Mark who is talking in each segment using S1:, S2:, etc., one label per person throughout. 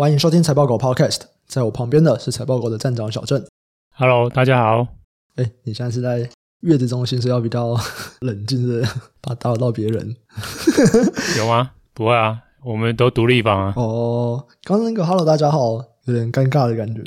S1: 欢迎收听财报狗 Podcast，在我旁边的是财报狗的站长小郑。
S2: Hello，大家好。
S1: 哎，你现在是在月子中心，是要比较 冷静的，怕打扰到别人。
S2: 有吗？不会啊，我们都独立房啊。
S1: 哦，刚刚那个 Hello，大家好，有点尴尬的感觉，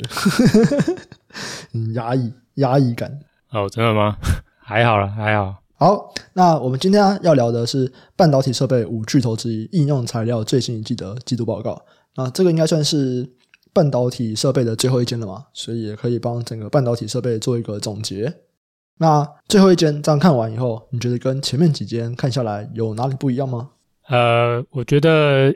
S1: 嗯，压抑，压抑感。
S2: 哦，真的吗？还好了，还好。
S1: 好，那我们今天要聊的是半导体设备五巨头之一应用材料最新一季的季度报告。那这个应该算是半导体设备的最后一间了嘛，所以也可以帮整个半导体设备做一个总结。那最后一间这样看完以后，你觉得跟前面几间看下来有哪里不一样吗？
S2: 呃，我觉得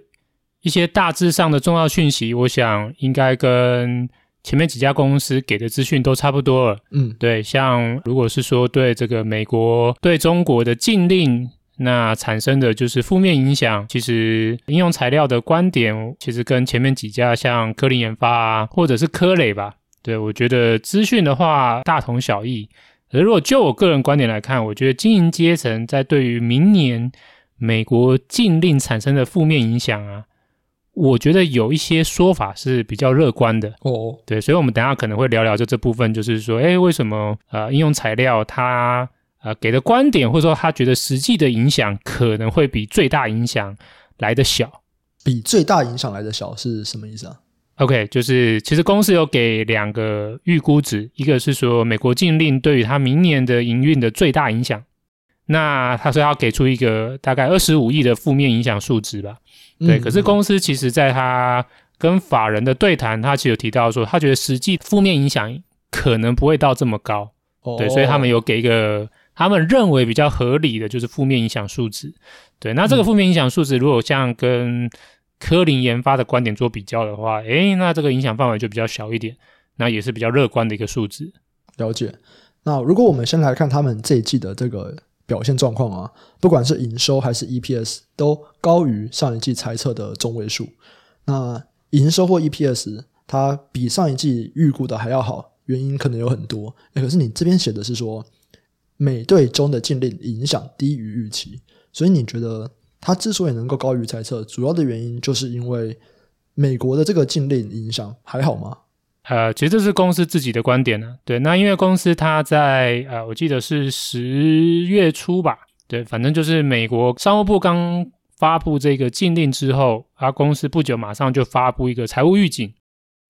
S2: 一些大致上的重要讯息，我想应该跟。前面几家公司给的资讯都差不多了，嗯，对，像如果是说对这个美国对中国的禁令，那产生的就是负面影响，其实应用材料的观点，其实跟前面几家像科林研发啊，或者是科磊吧，对，我觉得资讯的话大同小异。而如果就我个人观点来看，我觉得经营阶层在对于明年美国禁令产生的负面影响啊。我觉得有一些说法是比较乐观的哦，对，所以我们等下可能会聊聊就这部分，就是说，哎，为什么呃应用材料它呃给的观点，或者说他觉得实际的影响可能会比最大影响来得小，
S1: 比最大影响来的小是什么意思啊
S2: ？OK，就是其实公司有给两个预估值，一个是说美国禁令对于它明年的营运的最大影响。那他说要给出一个大概二十五亿的负面影响数值吧，对。嗯、可是公司其实在他跟法人的对谈，他其实有提到说，他觉得实际负面影响可能不会到这么高，哦、对。所以他们有给一个他们认为比较合理的就是负面影响数值，对。那这个负面影响数值如果像跟科林研发的观点做比较的话，诶，那这个影响范围就比较小一点，那也是比较乐观的一个数值。
S1: 了解。那如果我们先来看他们这一季的这个。表现状况啊，不管是营收还是 EPS 都高于上一季猜测的中位数。那营收或 EPS 它比上一季预估的还要好，原因可能有很多。欸，可是你这边写的是说美对中的禁令影响低于预期，所以你觉得它之所以能够高于猜测，主要的原因就是因为美国的这个禁令影响还好吗？
S2: 呃，其实这是公司自己的观点呢。对，那因为公司它在呃，我记得是十月初吧，对，反正就是美国商务部刚发布这个禁令之后，啊，公司不久马上就发布一个财务预警。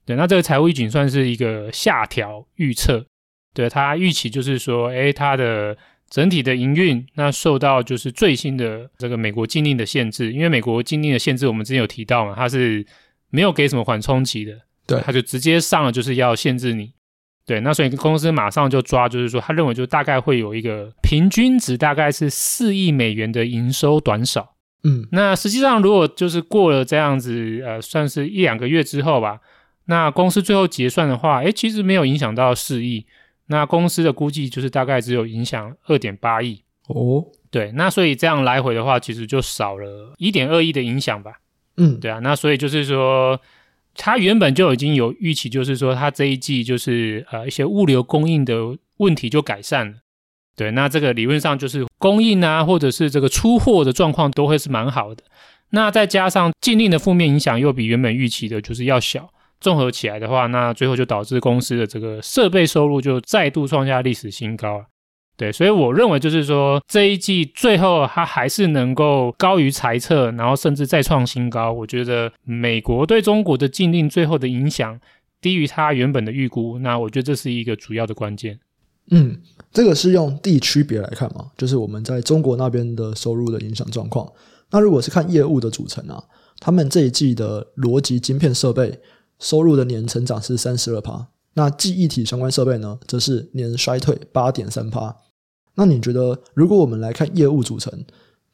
S2: 对，那这个财务预警算是一个下调预测。对，它预期就是说，诶，它的整体的营运那受到就是最新的这个美国禁令的限制，因为美国禁令的限制我们之前有提到嘛，它是没有给什么缓冲期的。对，他就直接上了，就是要限制你。对，那所以公司马上就抓，就是说他认为就大概会有一个平均值，大概是四亿美元的营收短少。嗯，那实际上如果就是过了这样子，呃，算是一两个月之后吧，那公司最后结算的话，诶，其实没有影响到四亿。那公司的估计就是大概只有影响二点八亿。哦，对，那所以这样来回的话，其实就少了一点二亿的影响吧。嗯，对啊，那所以就是说。他原本就已经有预期，就是说他这一季就是呃一些物流供应的问题就改善了，对，那这个理论上就是供应啊，或者是这个出货的状况都会是蛮好的。那再加上禁令的负面影响又比原本预期的就是要小，综合起来的话，那最后就导致公司的这个设备收入就再度创下历史新高。对，所以我认为就是说，这一季最后它还是能够高于猜测，然后甚至再创新高。我觉得美国对中国的禁令最后的影响低于它原本的预估，那我觉得这是一个主要的关键。
S1: 嗯，这个是用地区别来看嘛，就是我们在中国那边的收入的影响状况。那如果是看业务的组成啊，他们这一季的逻辑晶片设备收入的年成长是三十二趴，那记忆体相关设备呢，则是年衰退八点三趴。那你觉得，如果我们来看业务组成，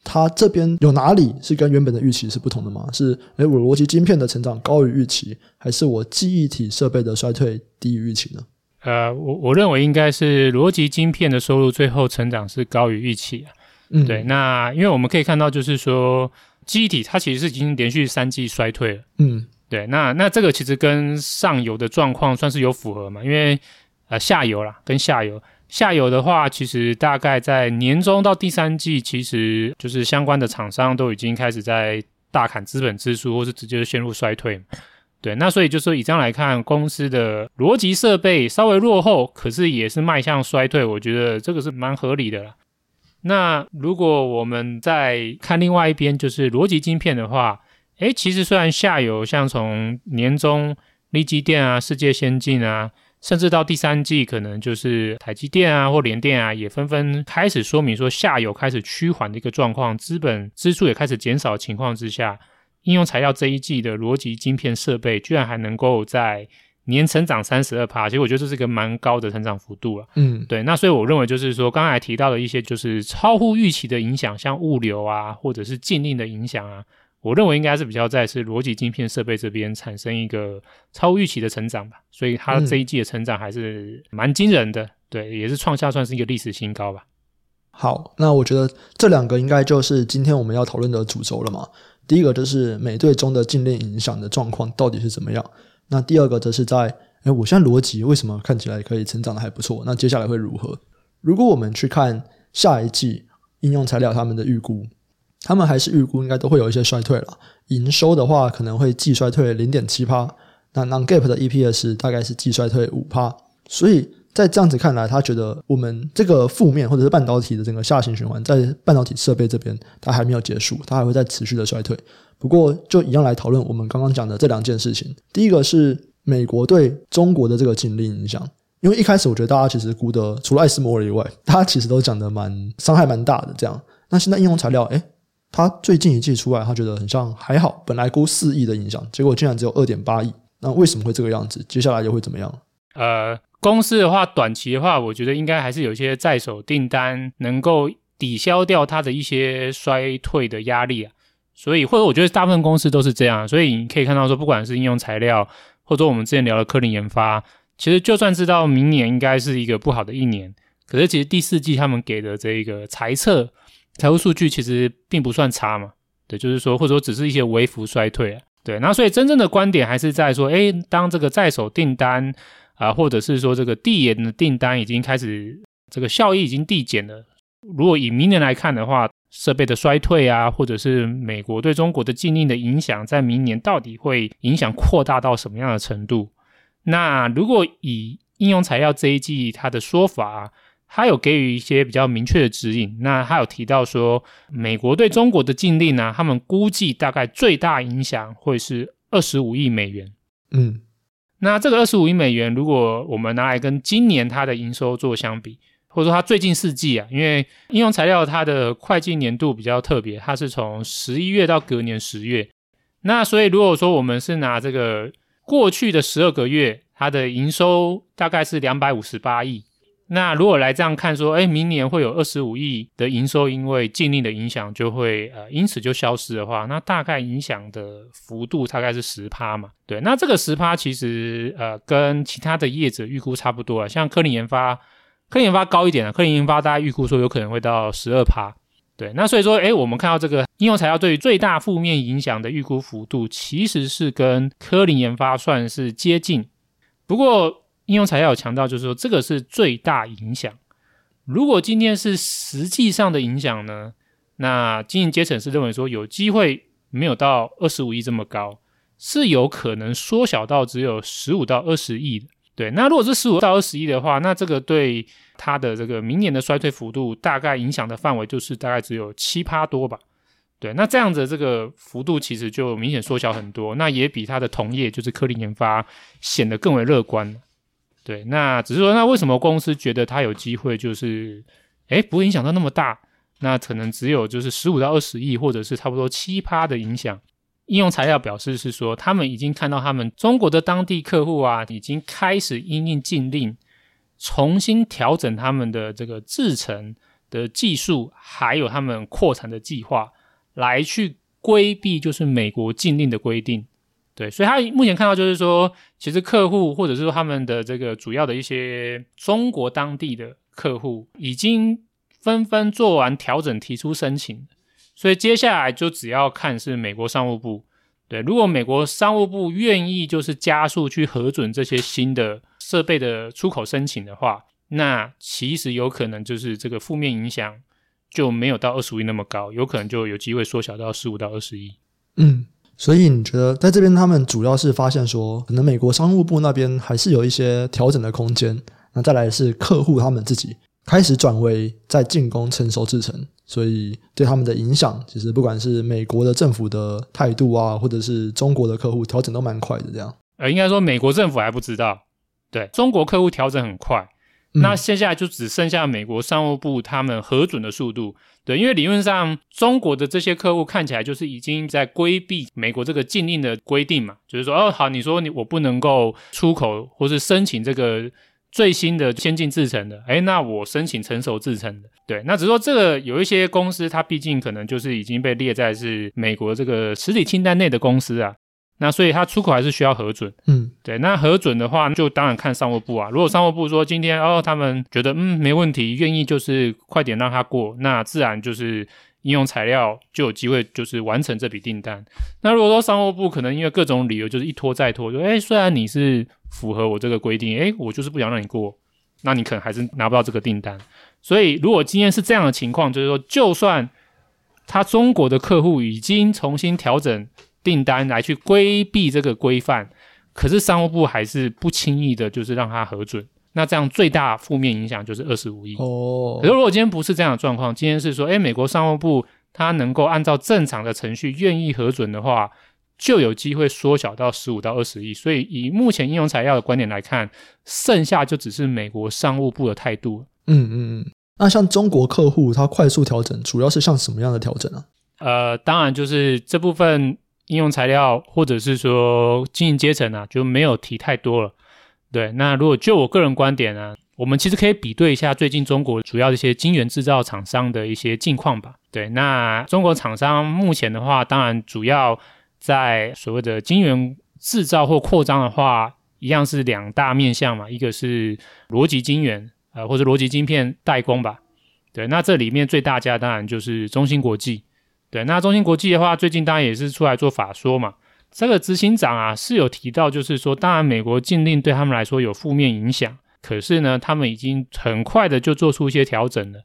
S1: 它这边有哪里是跟原本的预期是不同的吗？是，诶，我逻辑晶片的成长高于预期，还是我记忆体设备的衰退低于预期呢？
S2: 呃，我我认为应该是逻辑晶片的收入最后成长是高于预期啊。嗯，对。那因为我们可以看到，就是说记忆体它其实是已经连续三季衰退了。嗯，对。那那这个其实跟上游的状况算是有符合嘛？因为呃下游啦，跟下游。下游的话，其实大概在年中到第三季，其实就是相关的厂商都已经开始在大砍资本支出，或是直接陷入衰退。对，那所以就是说以这样来看，公司的逻辑设备稍微落后，可是也是迈向衰退，我觉得这个是蛮合理的啦。那如果我们再看另外一边，就是逻辑晶片的话，诶，其实虽然下游像从年中力积电啊、世界先进啊，甚至到第三季可能就是台积电啊或联电啊，也纷纷开始说明说下游开始趋缓的一个状况，资本支出也开始减少的情况之下，应用材料这一季的逻辑晶片设备居然还能够在年成长三十二趴，其实我觉得这是一个蛮高的成长幅度了。
S1: 嗯，
S2: 对。那所以我认为就是说，刚才提到的一些就是超乎预期的影响，像物流啊，或者是禁令的影响啊，我认为应该是比较在是逻辑晶片设备这边产生一个超预期的成长吧。所以它这一季的成长还是蛮惊人的，嗯、对，也是创下算是一个历史新高吧。
S1: 好，那我觉得这两个应该就是今天我们要讨论的主轴了嘛。第一个就是美队中的禁令影响的状况到底是怎么样？那第二个则是在，诶，我现在逻辑为什么看起来可以成长的还不错？那接下来会如何？如果我们去看下一季应用材料他们的预估，他们还是预估应该都会有一些衰退了。营收的话可能会季衰退零点七趴，那 Non Gap 的 EPS 大概是季衰退五趴。所以在这样子看来，他觉得我们这个负面或者是半导体的整个下行循环，在半导体设备这边它还没有结束，它还会再持续的衰退。不过，就一样来讨论我们刚刚讲的这两件事情。第一个是美国对中国的这个禁令影响，因为一开始我觉得大家其实估的，除了艾斯摩尔以外，大家其实都讲的蛮伤害蛮大的这样。那现在应用材料，诶，他最近一季出来，他觉得很像还好，本来估四亿的影响，结果竟然只有二点八亿。那为什么会这个样子？接下来又会怎么样？
S2: 呃，公司的话，短期的话，我觉得应该还是有一些在手订单能够抵消掉它的一些衰退的压力啊。所以，或者我觉得大部分公司都是这样，所以你可以看到说，不管是应用材料，或者我们之前聊的科林研发，其实就算知道明年应该是一个不好的一年，可是其实第四季他们给的这一个财测财务数据其实并不算差嘛，对，就是说或者说只是一些微幅衰退啊，对，那所以真正的观点还是在说，诶，当这个在手订单啊，或者是说这个递延的订单已经开始这个效益已经递减了，如果以明年来看的话。设备的衰退啊，或者是美国对中国的禁令的影响，在明年到底会影响扩大到什么样的程度？那如果以应用材料这一季它的说法，它有给予一些比较明确的指引。那他有提到说，美国对中国的禁令呢，他们估计大概最大影响会是二十五亿美元。
S1: 嗯，
S2: 那这个二十五亿美元，如果我们拿来跟今年它的营收做相比。或者说它最近四季啊，因为应用材料它的会计年度比较特别，它是从十一月到隔年十月。那所以如果说我们是拿这个过去的十二个月，它的营收大概是两百五十八亿。那如果来这样看说，哎，明年会有二十五亿的营收，因为禁令的影响就会呃因此就消失的话，那大概影响的幅度大概是十趴嘛。对，那这个十趴其实呃跟其他的业者预估差不多啊，像科林研发。科林研发高一点啊，科林研发大家预估说有可能会到十二趴，对，那所以说，诶，我们看到这个应用材料对于最大负面影响的预估幅度，其实是跟科林研发算是接近。不过应用材料有强调，就是说这个是最大影响。如果今天是实际上的影响呢，那经营阶层是认为说有机会没有到二十五亿这么高，是有可能缩小到只有十五到二十亿的。对，那如果是十五到二十亿的话，那这个对它的这个明年的衰退幅度，大概影响的范围就是大概只有七趴多吧。对，那这样子这个幅度其实就明显缩小很多，那也比它的同业就是科林研发显得更为乐观。对，那只是说，那为什么公司觉得它有机会就是，诶，不会影响到那么大？那可能只有就是十五到二十亿，或者是差不多七趴的影响。应用材料表示是说，他们已经看到他们中国的当地客户啊，已经开始因应禁令，重新调整他们的这个制程的技术，还有他们扩产的计划，来去规避就是美国禁令的规定。对，所以他目前看到就是说，其实客户或者是说他们的这个主要的一些中国当地的客户，已经纷纷做完调整，提出申请。所以接下来就只要看是美国商务部，对，如果美国商务部愿意就是加速去核准这些新的设备的出口申请的话，那其实有可能就是这个负面影响就没有到二十五亿那么高，有可能就有机会缩小到十五到二十亿。
S1: 嗯，所以你觉得在这边他们主要是发现说，可能美国商务部那边还是有一些调整的空间。那再来是客户他们自己开始转为在进攻成熟制程，所以对他们的影响，其实不管是美国的政府的态度啊，或者是中国的客户调整都蛮快的。这样，
S2: 呃，应该说美国政府还不知道，对中国客户调整很快。那现在就只剩下美国商务部他们核准的速度，对，因为理论上中国的这些客户看起来就是已经在规避美国这个禁令的规定嘛，就是说，哦，好，你说你我不能够出口或是申请这个最新的先进制程的，诶，那我申请成熟制程的，对，那只是说这个有一些公司它毕竟可能就是已经被列在是美国这个实体清单内的公司啊。那所以它出口还是需要核准，
S1: 嗯，对。
S2: 那核准的话，就当然看商务部啊。如果商务部说今天哦，他们觉得嗯没问题，愿意就是快点让它过，那自然就是应用材料就有机会就是完成这笔订单。那如果说商务部可能因为各种理由就是一拖再拖，就诶虽然你是符合我这个规定，诶我就是不想让你过，那你可能还是拿不到这个订单。所以如果今天是这样的情况，就是说就算他中国的客户已经重新调整。订单来去规避这个规范，可是商务部还是不轻易的，就是让它核准。那这样最大负面影响就是二十五亿。
S1: 哦，
S2: 可是如果今天不是这样的状况，今天是说，诶，美国商务部它能够按照正常的程序愿意核准的话，就有机会缩小到十五到二十亿。所以以目前应用材料的观点来看，剩下就只是美国商务部的态度。
S1: 嗯嗯嗯。那像中国客户他快速调整，主要是像什么样的调整呢？
S2: 呃，当然就是这部分。应用材料或者是说经营阶层啊，就没有提太多了。对，那如果就我个人观点呢、我们其实可以比对一下最近中国主要的一些晶圆制造厂商的一些近况吧。对，那中国厂商目前的话，当然主要在所谓的晶圆制造或扩张的话，一样是两大面向嘛，一个是逻辑晶圆，呃，或者逻辑晶片代工吧。对，那这里面最大家当然就是中芯国际。对，那中芯国际的话，最近当然也是出来做法说嘛。这个执行长啊是有提到，就是说，当然美国禁令对他们来说有负面影响，可是呢，他们已经很快的就做出一些调整了。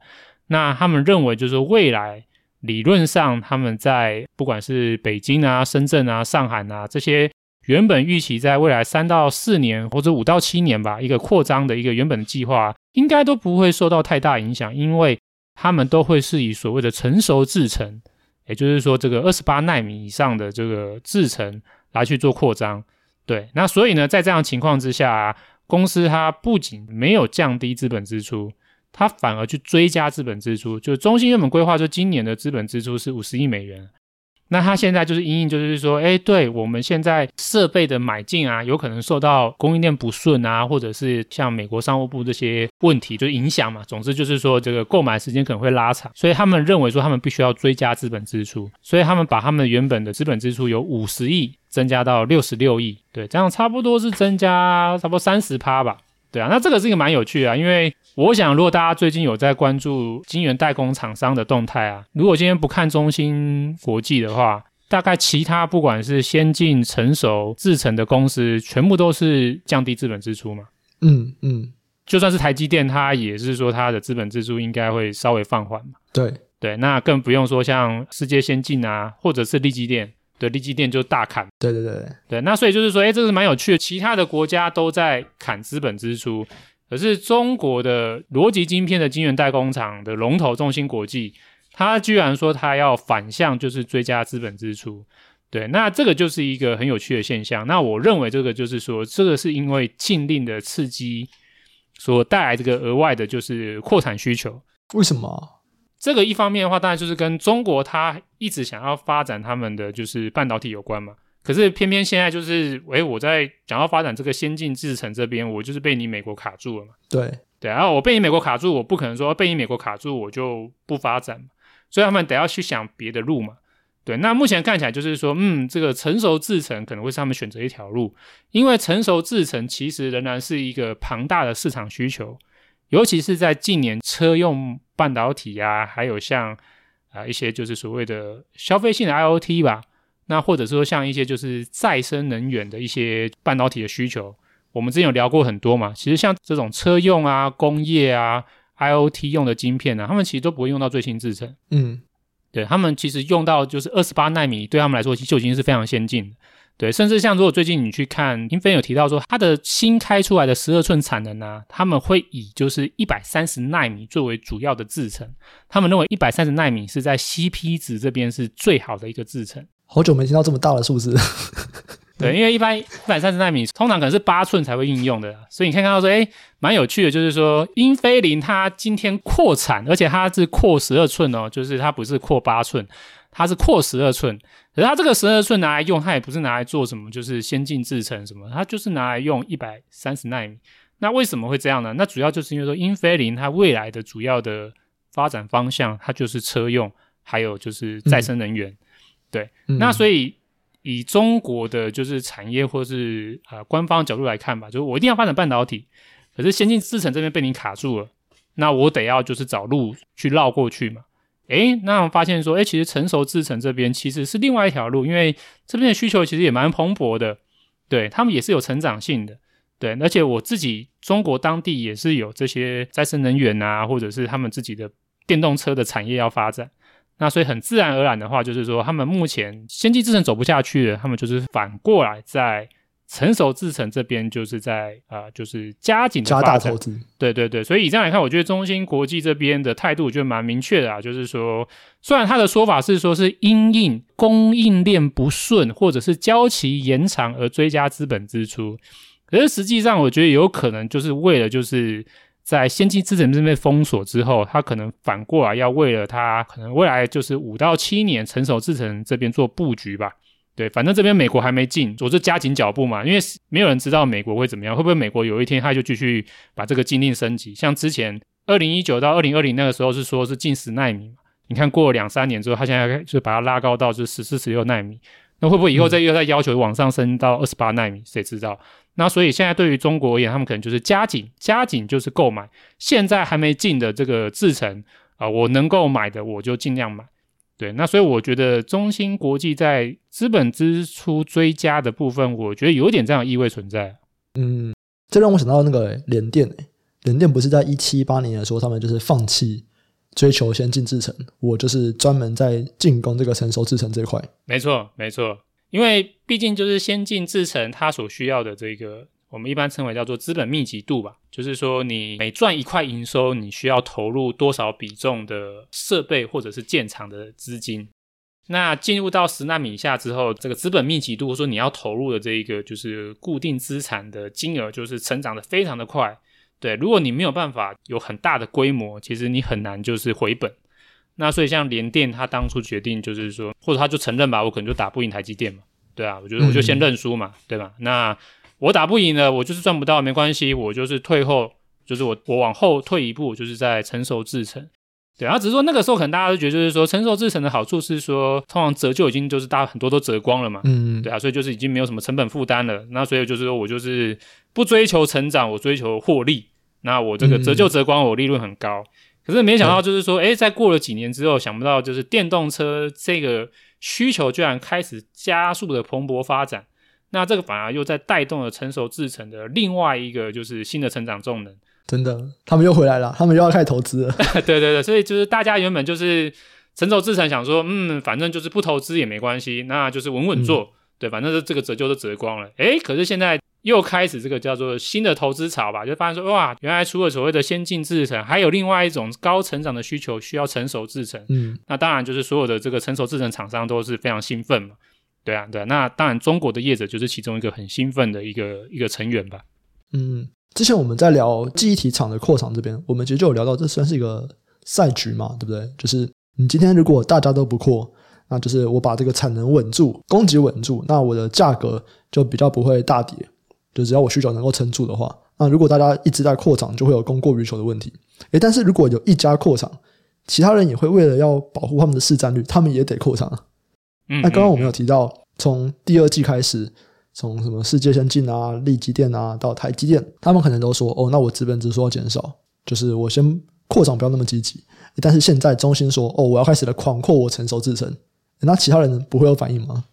S2: 那他们认为，就是未来理论上他们在不管是北京啊、深圳啊、上海啊这些原本预期在未来三到四年或者五到七年吧，一个扩张的一个原本的计划，应该都不会受到太大影响，因为他们都会是以所谓的成熟制程。也就是说，这个二十八奈米以上的这个制程来去做扩张，对，那所以呢，在这样情况之下，公司它不仅没有降低资本支出，它反而去追加资本支出。就中芯原本规划说，今年的资本支出是五十亿美元。那他现在就是因应，就是说，哎，对我们现在设备的买进啊，有可能受到供应链不顺啊，或者是像美国商务部这些问题就影响嘛。总之就是说，这个购买时间可能会拉长，所以他们认为说他们必须要追加资本支出，所以他们把他们原本的资本支出由五十亿增加到六十六亿，对，这样差不多是增加差不多三十趴吧。对啊，那这个是一个蛮有趣的啊，因为我想，如果大家最近有在关注晶圆代工厂商的动态啊，如果今天不看中芯国际的话，大概其他不管是先进成熟制成的公司，全部都是降低资本支出嘛。
S1: 嗯嗯，
S2: 就算是台积电，它也是说它的资本支出应该会稍微放缓嘛。
S1: 对
S2: 对，那更不用说像世界先进啊，或者是力积电。对，力积电就大砍。
S1: 对对对
S2: 对，那所以就是说，哎，这是蛮有趣的。其他的国家都在砍资本支出，可是中国的逻辑晶片的晶圆代工厂的龙头中芯国际，它居然说它要反向，就是追加资本支出。对，那这个就是一个很有趣的现象。那我认为这个就是说，这个是因为禁令的刺激所带来这个额外的，就是扩产需求。
S1: 为什么？
S2: 这个一方面的话，当然就是跟中国它一直想要发展他们的就是半导体有关嘛。可是偏偏现在就是，诶，我在想要发展这个先进制程这边，我就是被你美国卡住了嘛。
S1: 对
S2: 对，然后我被你美国卡住，我不可能说被你美国卡住我就不发展嘛。所以他们得要去想别的路嘛。对，那目前看起来就是说，嗯，这个成熟制程可能会是他们选择一条路，因为成熟制程其实仍然是一个庞大的市场需求。尤其是在近年车用半导体啊，还有像啊一些就是所谓的消费性的 IoT 吧，那或者说像一些就是再生能源的一些半导体的需求，我们之前有聊过很多嘛。其实像这种车用啊、工业啊、IoT 用的晶片啊，他们其实都不会用到最新制程。
S1: 嗯，
S2: 对，他们其实用到就是二十八纳米，对他们来说就已经是非常先进的。对，甚至像如果最近你去看，英飞有提到说，它的新开出来的十二寸产能呢、啊，他们会以就是一百三十纳米作为主要的制程。他们认为一百三十纳米是在 CP 值这边是最好的一个制程。
S1: 好久没听到这么大的数字。
S2: 对，因为一般一百三十纳米通常可能是八寸才会应用的，所以你看看到说，哎，蛮有趣的，就是说英飞凌它今天扩产，而且它是扩十二寸哦，就是它不是扩八寸。它是扩十二寸，可是它这个十二寸拿来用，它也不是拿来做什么，就是先进制程什么，它就是拿来用一百三十纳米。那为什么会这样呢？那主要就是因为说，英飞凌它未来的主要的发展方向，它就是车用，还有就是再生能源。嗯、对，嗯、那所以以中国的就是产业或是啊、呃、官方角度来看吧，就是我一定要发展半导体，可是先进制程这边被你卡住了，那我得要就是找路去绕过去嘛。诶，那我发现说，诶，其实成熟制程这边其实是另外一条路，因为这边的需求其实也蛮蓬勃的，对，他们也是有成长性的，对，而且我自己中国当地也是有这些再生能源啊，或者是他们自己的电动车的产业要发展，那所以很自然而然的话，就是说他们目前先进制程走不下去了，他们就是反过来在。成熟制程这边就是在啊、呃，就是加紧
S1: 加大投资，
S2: 对对对，所以以这样来看，我觉得中芯国际这边的态度就蛮明确的啊，就是说，虽然他的说法是说是因应供应链不顺或者是交期延长而追加资本支出，可是实际上我觉得有可能就是为了就是在先进制程这边封锁之后，他可能反过来要为了他可能未来就是五到七年成熟制程这边做布局吧。对，反正这边美国还没进，我就加紧脚步嘛，因为没有人知道美国会怎么样，会不会美国有一天他就继续把这个禁令升级？像之前二零一九到二零二零那个时候是说是禁十纳米嘛，你看过了两三年之后，他现在就把它拉高到就是十四、十六纳米，那会不会以后再又再要求往上升到二十八纳米？谁知道？那所以现在对于中国而言，他们可能就是加紧、加紧，就是购买现在还没进的这个制程啊，我能够买的我就尽量买。对，那所以我觉得中芯国际在资本支出追加的部分，我觉得有点这样的意味存在。
S1: 嗯，这让我想到那个联电诶，联电不是在一七八年的时候，他们就是放弃追求先进制程，我就是专门在进攻这个成熟制程这块。
S2: 没错，没错，因为毕竟就是先进制程它所需要的这个。我们一般称为叫做资本密集度吧，就是说你每赚一块营收，你需要投入多少比重的设备或者是建厂的资金。那进入到十纳米以下之后，这个资本密集度，或者说你要投入的这一个就是固定资产的金额，就是成长的非常的快。对，如果你没有办法有很大的规模，其实你很难就是回本。那所以像联电，他当初决定就是说，或者他就承认吧，我可能就打不赢台积电嘛。对啊，我觉得我就先认输嘛，嗯、对吧？那。我打不赢了，我就是赚不到，没关系，我就是退后，就是我我往后退一步，就是在成熟制成。对，然后只是说那个时候可能大家都觉得，就是说成熟制成的好处是说，通常折旧已经就是大家很多都折光了嘛，嗯，对啊，所以就是已经没有什么成本负担了。那所以就是说我就是不追求成长，我追求获利。那我这个折旧折光，我利润很高。可是没想到就是说，哎，在过了几年之后，想不到就是电动车这个需求居然开始加速的蓬勃发展。那这个反而又在带动了成熟制成的另外一个就是新的成长动能，
S1: 真的，他们又回来了，他们又要开始投资了。
S2: 对对对，所以就是大家原本就是成熟制成想说，嗯，反正就是不投资也没关系，那就是稳稳做，嗯、对，反正是这个折旧都折光了。诶，可是现在又开始这个叫做新的投资潮吧，就发现说，哇，原来除了所谓的先进制成，还有另外一种高成长的需求需要成熟制成。嗯，那当然就是所有的这个成熟制成厂商都是非常兴奋嘛。对啊，对啊，那当然，中国的业者就是其中一个很兴奋的一个一个成员吧。
S1: 嗯，之前我们在聊记忆体厂的扩厂这边，我们其实就有聊到，这算是一个赛局嘛，对不对？就是你今天如果大家都不扩，那就是我把这个产能稳住，供给稳住，那我的价格就比较不会大跌。就只要我需求能够撑住的话，那如果大家一直在扩厂，就会有供过于求的问题。诶，但是如果有一家扩厂，其他人也会为了要保护他们的市占率，他们也得扩厂。那刚刚我们有提到，从第二季开始，从什么世界先进啊、力积电啊到台积电，他们可能都说：“哦，那我资本支出要减少，就是我先扩张不要那么积极。”但是现在中心说：“哦，我要开始来狂扩我成熟制程。”那其他人不会有反应吗？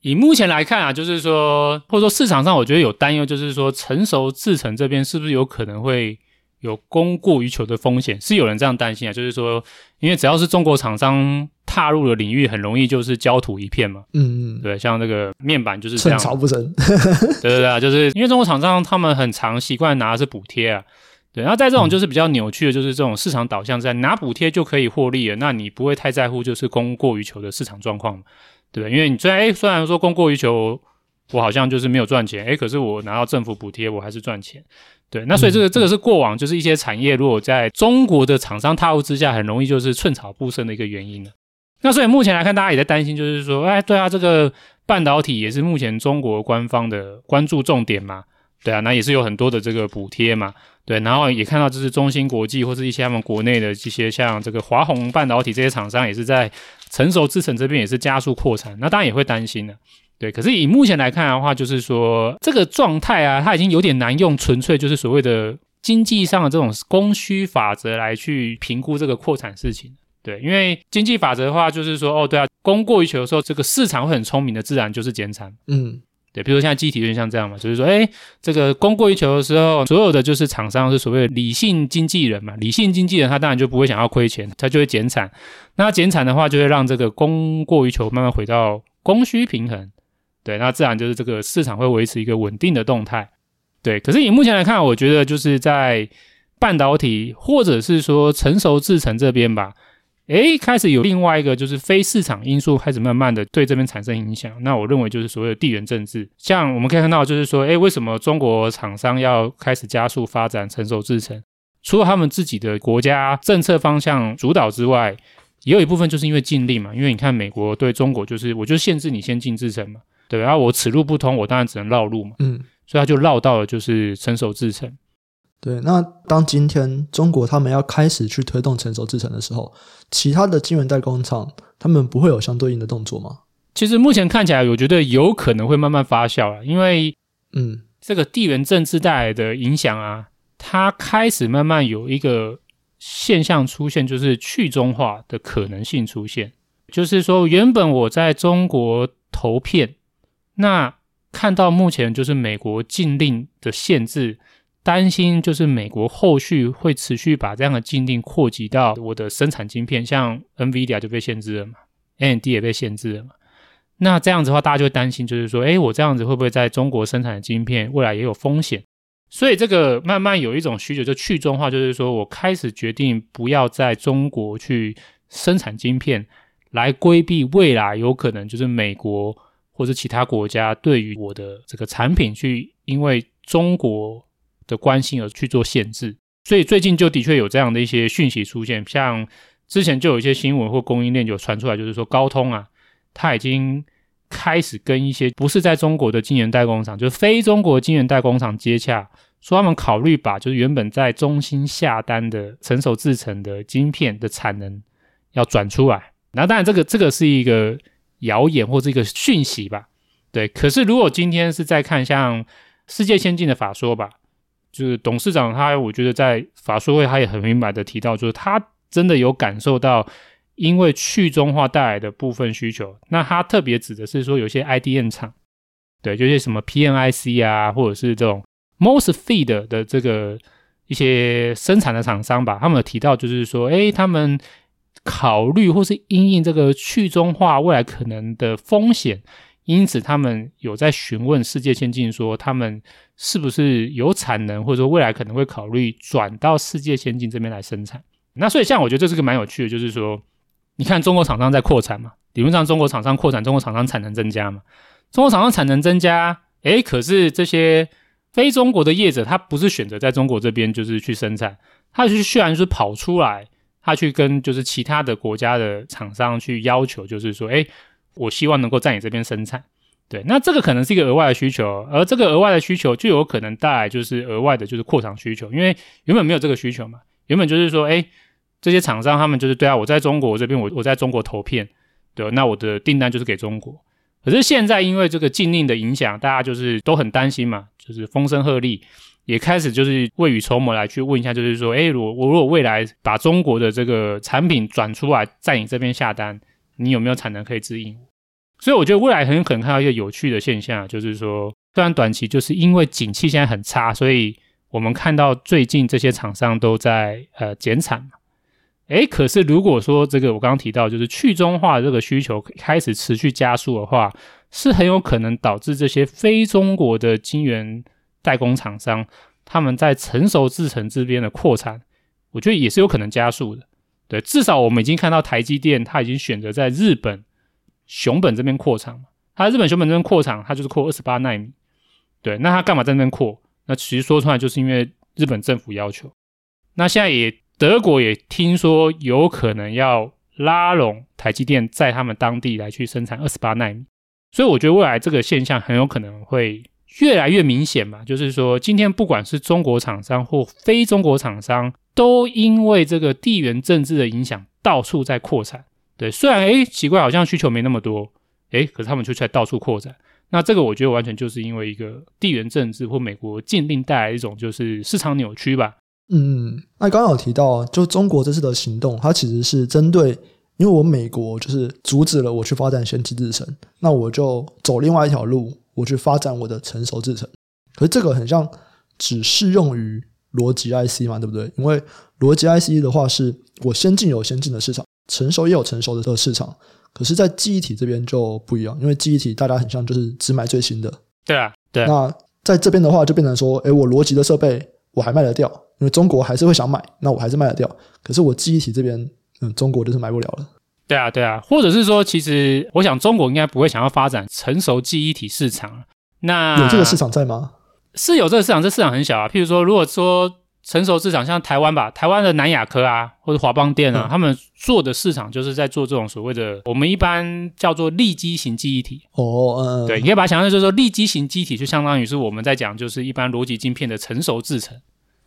S2: 以目前来看啊，就是说，或者说市场上我觉得有担忧，就是说成熟制程这边是不是有可能会有供过于求的风险，是有人这样担心啊，就是说，因为只要是中国厂商踏入了领域，很容易就是焦土一片嘛。
S1: 嗯嗯，
S2: 对，像这个面板就是这样，
S1: 寸草不生。
S2: 对对对啊，就是因为中国厂商他们很常习惯拿的是补贴啊。对，然后在这种就是比较扭曲的，就是这种市场导向在拿补贴就可以获利了，那你不会太在乎就是供过于求的市场状况嘛，对不对？因为你虽然诶虽然说供过于求，我好像就是没有赚钱，诶可是我拿到政府补贴，我还是赚钱。对，那所以这个、嗯、这个是过往就是一些产业如果在中国的厂商踏入之下，很容易就是寸草不生的一个原因了。那所以目前来看，大家也在担心，就是说，哎，对啊，这个半导体也是目前中国官方的关注重点嘛。对啊，那也是有很多的这个补贴嘛。对，然后也看到就是中芯国际或是一些他们国内的这些像这个华虹半导体这些厂商，也是在成熟制程这边也是加速扩产。那当然也会担心的。对，可是以目前来看的话，就是说这个状态啊，它已经有点难用纯粹就是所谓的经济上的这种供需法则来去评估这个扩产事情。对，因为经济法则的话，就是说哦，对啊，供过于求的时候，这个市场会很聪明的，自然就是减产。嗯，对，比如说现在记忆体有点像这样嘛，就是说，哎，这个供过于求的时候，所有的就是厂商是所谓的理性经纪人嘛，理性经纪人他当然就不会想要亏钱，他就会减产。那减产的话，就会让这个供过于求慢慢回到供需平衡。对，那自然就是这个市场会维持一个稳定的动态。对，可是以目前来看，我觉得就是在半导体或者是说成熟制程这边吧，诶，开始有另外一个就是非市场因素开始慢慢的对这边产生影响。那我认为就是所谓的地缘政治，像我们可以看到，就是说，诶，为什么中国厂商要开始加速发展成熟制程？除了他们自己的国家政策方向主导之外，也有一部分就是因为禁令嘛。因为你看美国对中国就是，我就限制你先进制程嘛。对，然后我此路不通，我当然只能绕路嘛。嗯，所以他就绕到了就是成熟制程。
S1: 对，那当今天中国他们要开始去推动成熟制程的时候，其他的晶圆代工厂他们不会有相对应的动作吗？
S2: 其实目前看起来，我觉得有可能会慢慢发酵了，因为嗯，这个地缘政治带来的影响啊，它开始慢慢有一个现象出现，就是去中化的可能性出现。就是说，原本我在中国投片。那看到目前就是美国禁令的限制，担心就是美国后续会持续把这样的禁令扩及到我的生产晶片，像 NVIDIA 就被限制了嘛，AMD 也被限制了嘛。那这样子的话，大家就会担心，就是说，诶，我这样子会不会在中国生产的晶片未来也有风险？所以这个慢慢有一种需求，就去中化，就是说我开始决定不要在中国去生产晶片，来规避未来有可能就是美国。或者其他国家对于我的这个产品去因为中国的关心而去做限制，所以最近就的确有这样的一些讯息出现，像之前就有一些新闻或供应链就传出来，就是说高通啊，它已经开始跟一些不是在中国的晶圆代工厂，就是非中国晶圆代工厂接洽，说他们考虑把就是原本在中心下单的成熟制程的晶片的产能要转出来。那当然，这个这个是一个。谣言或这个讯息吧，对。可是如果今天是在看像世界先进的法说吧，就是董事长他，我觉得在法说会他也很明白的提到，就是他真的有感受到，因为去中化带来的部分需求。那他特别指的是说，有些 IDM 厂，对，就是什么 PNIC 啊，或者是这种 MOSFET 的这个一些生产的厂商吧，他们有提到就是说，诶，他们。考虑或是因应这个去中化未来可能的风险，因此他们有在询问世界先进说，他们是不是有产能，或者说未来可能会考虑转到世界先进这边来生产。那所以像我觉得这是个蛮有趣的，就是说，你看中国厂商在扩产嘛，理论上中国厂商扩产，中国厂商产能增加嘛，中国厂商产能增加，诶，可是这些非中国的业者他不是选择在中国这边就是去生产，他是虽然是跑出来。他去跟就是其他的国家的厂商去要求，就是说，诶，我希望能够在你这边生产，对，那这个可能是一个额外的需求，而这个额外的需求就有可能带来就是额外的就是扩厂需求，因为原本没有这个需求嘛，原本就是说，诶，这些厂商他们就是对啊，我在中国这边，我我在中国投片，对，那我的订单就是给中国，可是现在因为这个禁令的影响，大家就是都很担心嘛，就是风声鹤唳。也开始就是未雨绸缪来去问一下，就是说，诶，如我如果未来把中国的这个产品转出来，在你这边下单，你有没有产能可以支应？所以我觉得未来很有可能看到一个有趣的现象，就是说，虽然短期就是因为景气现在很差，所以我们看到最近这些厂商都在呃减产嘛。诶，可是如果说这个我刚刚提到，就是去中化这个需求开始持续加速的话，是很有可能导致这些非中国的晶圆代工厂商他们在成熟制程这边的扩产，我觉得也是有可能加速的。对，至少我们已经看到台积电它已经选择在日本熊本这边扩厂，它日本熊本这边扩厂，它就是扩二十八纳米。对，那它干嘛在那边扩？那其实说出来就是因为日本政府要求。那现在也。德国也听说有可能要拉拢台积电，在他们当地来去生产二十八纳米，所以我觉得未来这个现象很有可能会越来越明显嘛。就是说，今天不管是中国厂商或非中国厂商，都因为这个地缘政治的影响，到处在扩产。对，虽然诶奇怪，好像需求没那么多，诶可是他们却在到处扩产。那这个我觉得完全就是因为一个地缘政治或美国禁令带来一种就是市场扭曲吧。
S1: 嗯，那刚刚有提到，就中国这次的行动，它其实是针对，因为我美国就是阻止了我去发展先进制程，那我就走另外一条路，我去发展我的成熟制程。可是这个很像只适用于逻辑 IC 嘛，对不对？因为逻辑 IC 的话，是我先进有先进的市场，成熟也有成熟的这个市场。可是，在记忆体这边就不一样，因为记忆体大家很像就是只买最新的。
S2: 对啊，对。
S1: 那在这边的话，就变成说，诶，我逻辑的设备我还卖得掉。因为中国还是会想买，那我还是卖得掉。可是我记忆体这边，嗯，中国就是买不了了。
S2: 对啊，对啊，或者是说，其实我想中国应该不会想要发展成熟记忆体市场。那
S1: 有这个市场在吗？
S2: 是有这个市场，这市场很小啊。譬如说，如果说成熟市场像台湾吧，台湾的南亚科啊，或者华邦电啊，嗯、他们做的市场就是在做这种所谓的我们一般叫做立基型记忆体。
S1: 哦，嗯，
S2: 对，你可以把它想象就是说，立基型记忆体就相当于是我们在讲就是一般逻辑晶片的成熟制程。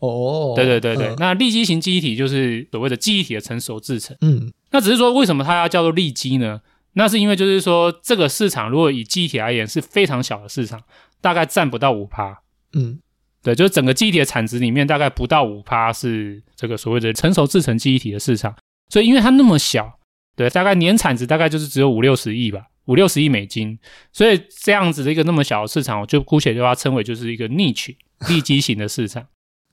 S1: 哦，
S2: 对对对对，嗯、那立基型记忆体就是所谓的记忆体的成熟制程。
S1: 嗯，
S2: 那只是说为什么它要叫做利基呢？那是因为就是说这个市场如果以记忆体而言是非常小的市场，大概占不到五趴。
S1: 嗯，
S2: 对，就是整个记忆体的产值里面大概不到五趴是这个所谓的成熟制成记忆体的市场。所以因为它那么小，对，大概年产值大概就是只有五六十亿吧，五六十亿美金。所以这样子的一个那么小的市场，我就姑且就把它称为就是一个 niche 利基型的市场。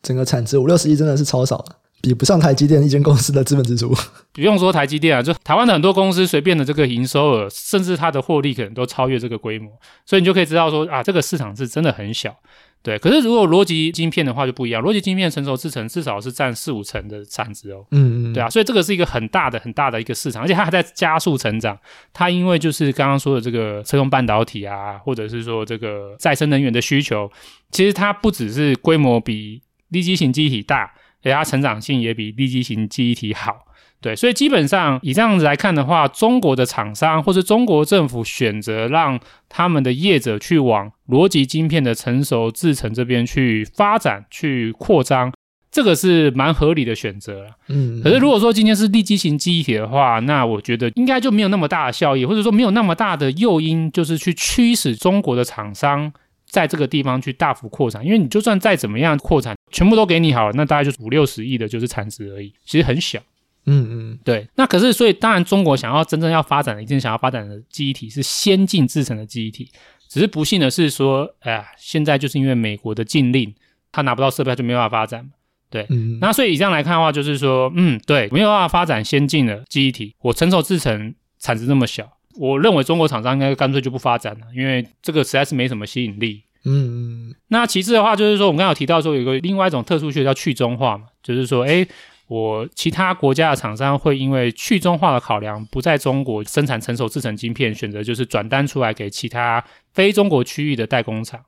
S1: 整个产值五六十亿真的是超少的，比不上台积电一间公司的资本支出。
S2: 不用说台积电啊，就台湾的很多公司随便的这个营收额，甚至它的获利可能都超越这个规模，所以你就可以知道说啊，这个市场是真的很小。对，可是如果逻辑晶片的话就不一样，逻辑晶片成熟制程至少是占四五成的产值哦。
S1: 嗯嗯，
S2: 对啊，所以这个是一个很大的很大的一个市场，而且它还在加速成长。它因为就是刚刚说的这个车用半导体啊，或者是说这个再生能源的需求，其实它不只是规模比。立基型机体大，而且它成长性也比立基型记忆体好，对，所以基本上以这样子来看的话，中国的厂商或是中国政府选择让他们的业者去往逻辑晶片的成熟制程这边去发展、去扩张，这个是蛮合理的选择了。
S1: 嗯，嗯，
S2: 可是如果说今天是立基型记忆体的话，那我觉得应该就没有那么大的效益，或者说没有那么大的诱因，就是去驱使中国的厂商。在这个地方去大幅扩产，因为你就算再怎么样扩产，全部都给你好了，那大概就是五六十亿的就是产值而已，其实很小。
S1: 嗯嗯，
S2: 对。那可是，所以当然，中国想要真正要发展的，一定想要发展的记忆体是先进制成的记忆体。只是不幸的是说，哎呀，现在就是因为美国的禁令，他拿不到设备，他就没办法发展。对。嗯。那所以以这样来看的话，就是说，嗯，对，没有办法发展先进的记忆体。我成熟制成产值那么小。我认为中国厂商应该干脆就不发展了，因为这个实在是没什么吸引力。
S1: 嗯嗯。
S2: 那其次的话，就是说我们刚刚有提到说有一个另外一种特殊学叫去中化嘛，就是说，诶，我其他国家的厂商会因为去中化的考量，不在中国生产成熟制成晶片，选择就是转单出来给其他非中国区域的代工厂。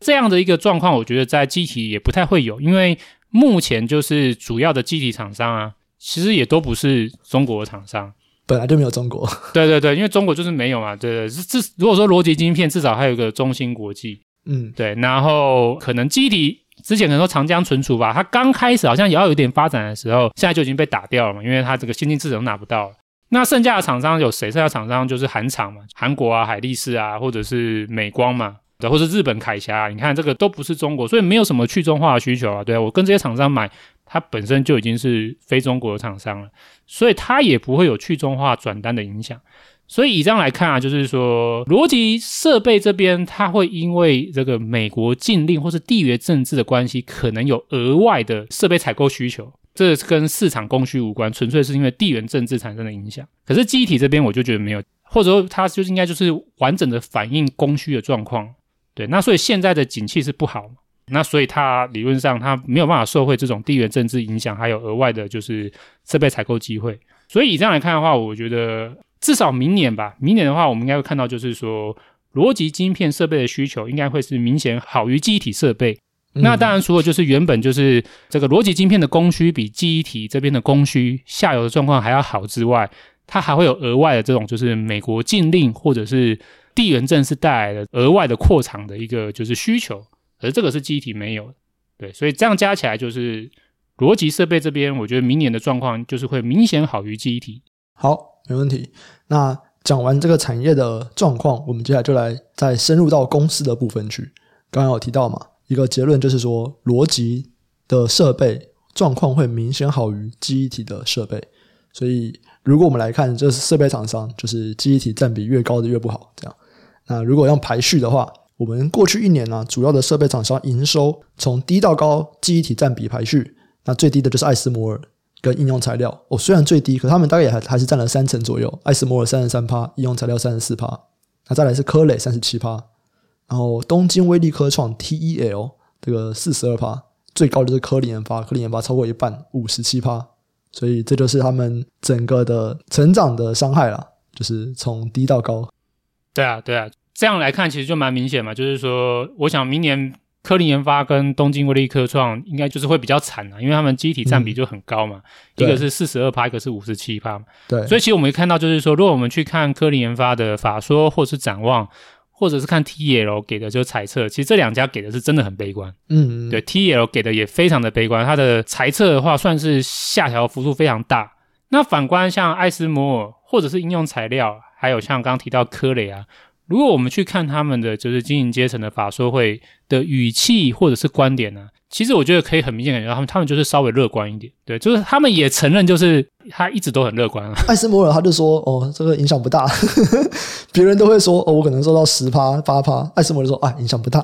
S2: 这样的一个状况，我觉得在机体也不太会有，因为目前就是主要的机体厂商啊，其实也都不是中国的厂商。
S1: 本来就没有中国，
S2: 对对对，因为中国就是没有嘛，对对，至如果说逻辑晶片，至少还有一个中芯国际，
S1: 嗯，
S2: 对，然后可能记忆体之前可能说长江存储吧，它刚开始好像也要有点发展的时候，现在就已经被打掉了嘛，因为它这个先进制程拿不到了。那剩下的厂商有谁？剩下的厂商就是韩厂嘛，韩国啊、海力士啊，或者是美光嘛，对，或者是日本凯霞，你看这个都不是中国，所以没有什么去中化的需求啊。对啊，我跟这些厂商买它本身就已经是非中国的厂商了，所以它也不会有去中化转单的影响。所以以这样来看啊，就是说，逻辑设备这边，它会因为这个美国禁令或是地缘政治的关系，可能有额外的设备采购需求。这跟市场供需无关，纯粹是因为地缘政治产生的影响。可是机体这边，我就觉得没有，或者说它就应该就是完整的反映供需的状况。对，那所以现在的景气是不好，那所以它理论上它没有办法受惠这种地缘政治影响，还有额外的就是设备采购机会。所以以这样来看的话，我觉得。至少明年吧，明年的话，我们应该会看到，就是说，逻辑晶片设备的需求应该会是明显好于记忆体设备。嗯、那当然，除了就是原本就是这个逻辑晶片的供需比记忆体这边的供需下游的状况还要好之外，它还会有额外的这种就是美国禁令或者是地缘政治带来的额外的扩厂的一个就是需求，而这个是记忆体没有的。对，所以这样加起来就是逻辑设备这边，我觉得明年的状况就是会明显好于记忆体。
S1: 好。没问题。那讲完这个产业的状况，我们接下来就来再深入到公司的部分去。刚刚有提到嘛，一个结论就是说，逻辑的设备状况会明显好于记忆体的设备。所以，如果我们来看，这是设备厂商，就是记忆体占比越高的越不好。这样，那如果用排序的话，我们过去一年呢、主要的设备厂商营收从低到高，记忆体占比排序，那最低的就是艾斯摩尔。跟应用材料哦，虽然最低，可他们大概也还还是占了三成左右。艾斯摩尔三十三趴，应用材料三十四趴，那再来是科磊三十七趴，然后东京威力科创 TEL 这个四十二趴，最高就是科林研发，科林研发超过一半五十七趴，所以这就是他们整个的成长的伤害啦，就是从低到高。
S2: 对啊，对啊，这样来看其实就蛮明显嘛，就是说，我想明年。科林研发跟东京威力科创应该就是会比较惨啊，因为他们记忆体占比就很高嘛，嗯、一个是四十二趴，一个是五十七趴嘛。
S1: 对，
S2: 所以其实我们看到，就是说，如果我们去看科林研发的法说，或是展望，或者是看 TEL 给的就是财测，其实这两家给的是真的很悲观。嗯，对，TEL 给的也非常的悲观，它的猜测的话算是下调幅度非常大。那反观像艾斯摩尔或者是应用材料，还有像刚刚提到科雷啊。如果我们去看他们的就是经营阶层的法说会的语气或者是观点呢、啊，其实我觉得可以很明显感觉到他们他们就是稍微乐观一点，对，就是他们也承认就是他一直都很乐观啊。
S1: 艾斯摩尔他就说哦，这个影响不大，别人都会说哦，我可能做到十趴八趴，艾斯摩尔说啊，影响不大。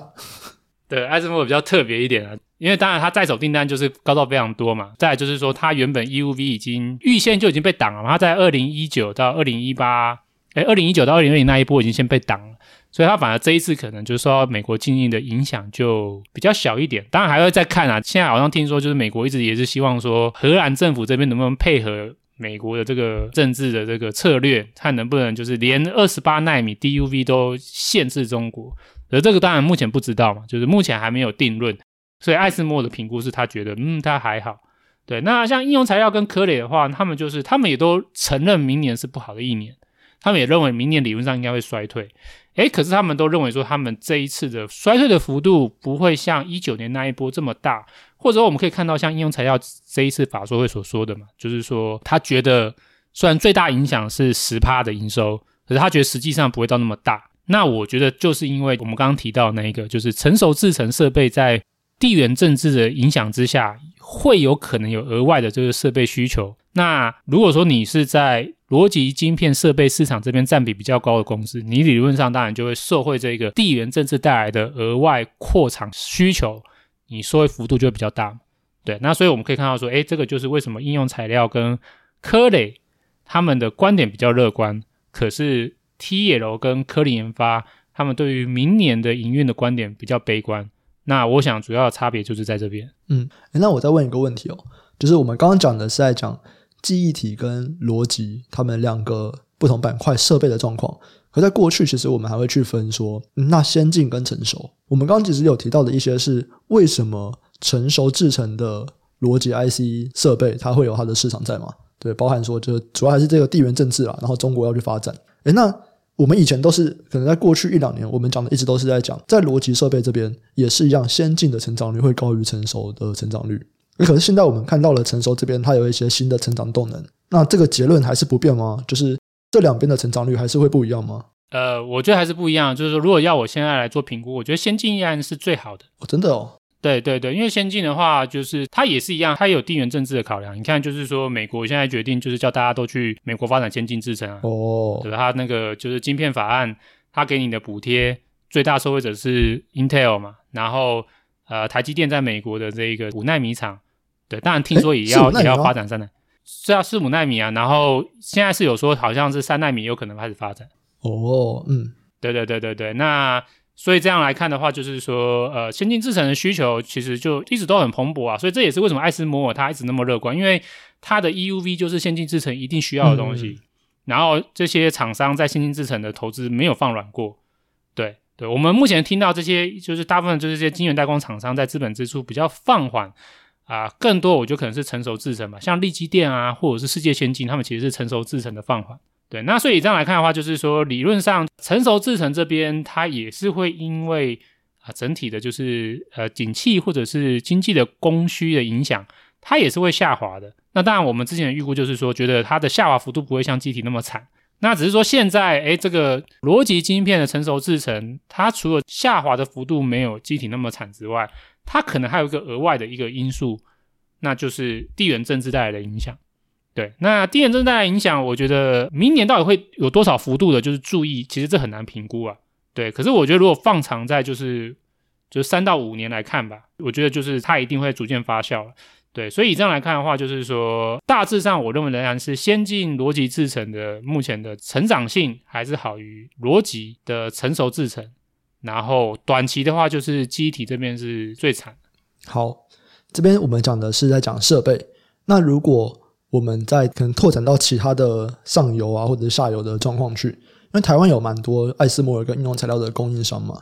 S2: 对，艾斯摩尔比较特别一点啊，因为当然他在手订单就是高到非常多嘛，再来就是说他原本 EUV 已经预先就已经被挡了嘛，他在二零一九到二零一八。哎，二零一九到二零二零那一波已经先被挡了，所以他反而这一次可能就是说美国禁令的影响就比较小一点。当然还会再看啊，现在好像听说就是美国一直也是希望说荷兰政府这边能不能配合美国的这个政治的这个策略，看能不能就是连二十八纳米 DUV 都限制中国。而这个当然目前不知道嘛，就是目前还没有定论。所以艾斯莫的评估是他觉得嗯他还好。对，那像应用材料跟科磊的话，他们就是他们也都承认明年是不好的一年。他们也认为明年理论上应该会衰退，诶，可是他们都认为说他们这一次的衰退的幅度不会像一九年那一波这么大，或者我们可以看到像应用材料这一次法说会所说的嘛，就是说他觉得虽然最大影响是十趴的营收，可是他觉得实际上不会到那么大。那我觉得就是因为我们刚刚提到那一个，就是成熟制程设备在地缘政治的影响之下，会有可能有额外的这个设备需求。那如果说你是在逻辑晶片设备市场这边占比比较高的公司，你理论上当然就会受惠这个地缘政治带来的额外扩厂需求，你受惠幅度就会比较大。对，那所以我们可以看到说，诶，这个就是为什么应用材料跟科磊他们的观点比较乐观，可是 TEL 跟科林研发他们对于明年的营运的观点比较悲观。那我想主要的差别就是在这边。
S1: 嗯，那我再问一个问题哦，就是我们刚刚讲的是在讲。记忆体跟逻辑，他们两个不同板块设备的状况。可在过去，其实我们还会去分说，那先进跟成熟。我们刚刚其实有提到的一些是为什么成熟制成的逻辑 IC 设备，它会有它的市场在吗？对，包含说，就主要还是这个地缘政治啦，然后中国要去发展。诶，那我们以前都是可能在过去一两年，我们讲的一直都是在讲，在逻辑设备这边也是一样，先进的成长率会高于成熟的成长率。可是现在我们看到了成熟这边，它有一些新的成长动能。那这个结论还是不变吗？就是这两边的成长率还是会不一样吗？
S2: 呃，我觉得还是不一样。就是说，如果要我现在来做评估，我觉得先进依然是最好的。
S1: 哦，真的哦。
S2: 对对对，因为先进的话，就是它也是一样，它也有地缘政治的考量。你看，就是说美国现在决定就是叫大家都去美国发展先进制程啊。
S1: 哦，
S2: 对吧？它那个就是晶片法案，它给你的补贴最大受惠者是 Intel 嘛，然后呃台积电在美国的这个五纳米厂，对，当然听说也要也要发展三奈，是啊四五纳米啊，然后现在是有说好像是三纳米有可能开始发展。
S1: 哦，嗯，
S2: 对对对对对，那。所以这样来看的话，就是说，呃，先进制程的需求其实就一直都很蓬勃啊。所以这也是为什么艾斯摩尔他一直那么乐观，因为它的 EUV 就是先进制程一定需要的东西。嗯、然后这些厂商在先进制程的投资没有放软过。对对，我们目前听到这些，就是大部分就是这些晶圆代工厂商在资本支出比较放缓啊、呃，更多我觉得可能是成熟制程吧，像力积电啊，或者是世界先进，他们其实是成熟制程的放缓。对，那所以这样来看的话，就是说理论上成熟制程这边它也是会因为啊整体的，就是呃景气或者是经济的供需的影响，它也是会下滑的。那当然，我们之前的预估就是说，觉得它的下滑幅度不会像机体那么惨。那只是说现在，哎，这个逻辑晶片的成熟制程，它除了下滑的幅度没有机体那么惨之外，它可能还有一个额外的一个因素，那就是地缘政治带来的影响。对，那地缘政治带影响，我觉得明年到底会有多少幅度的，就是注意，其实这很难评估啊。对，可是我觉得如果放长在就是就是三到五年来看吧，我觉得就是它一定会逐渐发酵了。对，所以这样来看的话，就是说大致上我认为仍然是先进逻辑制程的目前的成长性还是好于逻辑的成熟制程，然后短期的话就是记忆体这边是最惨。
S1: 好，这边我们讲的是在讲设备，那如果我们在可能拓展到其他的上游啊，或者是下游的状况去，因为台湾有蛮多艾斯摩尔跟应用材料的供应商嘛。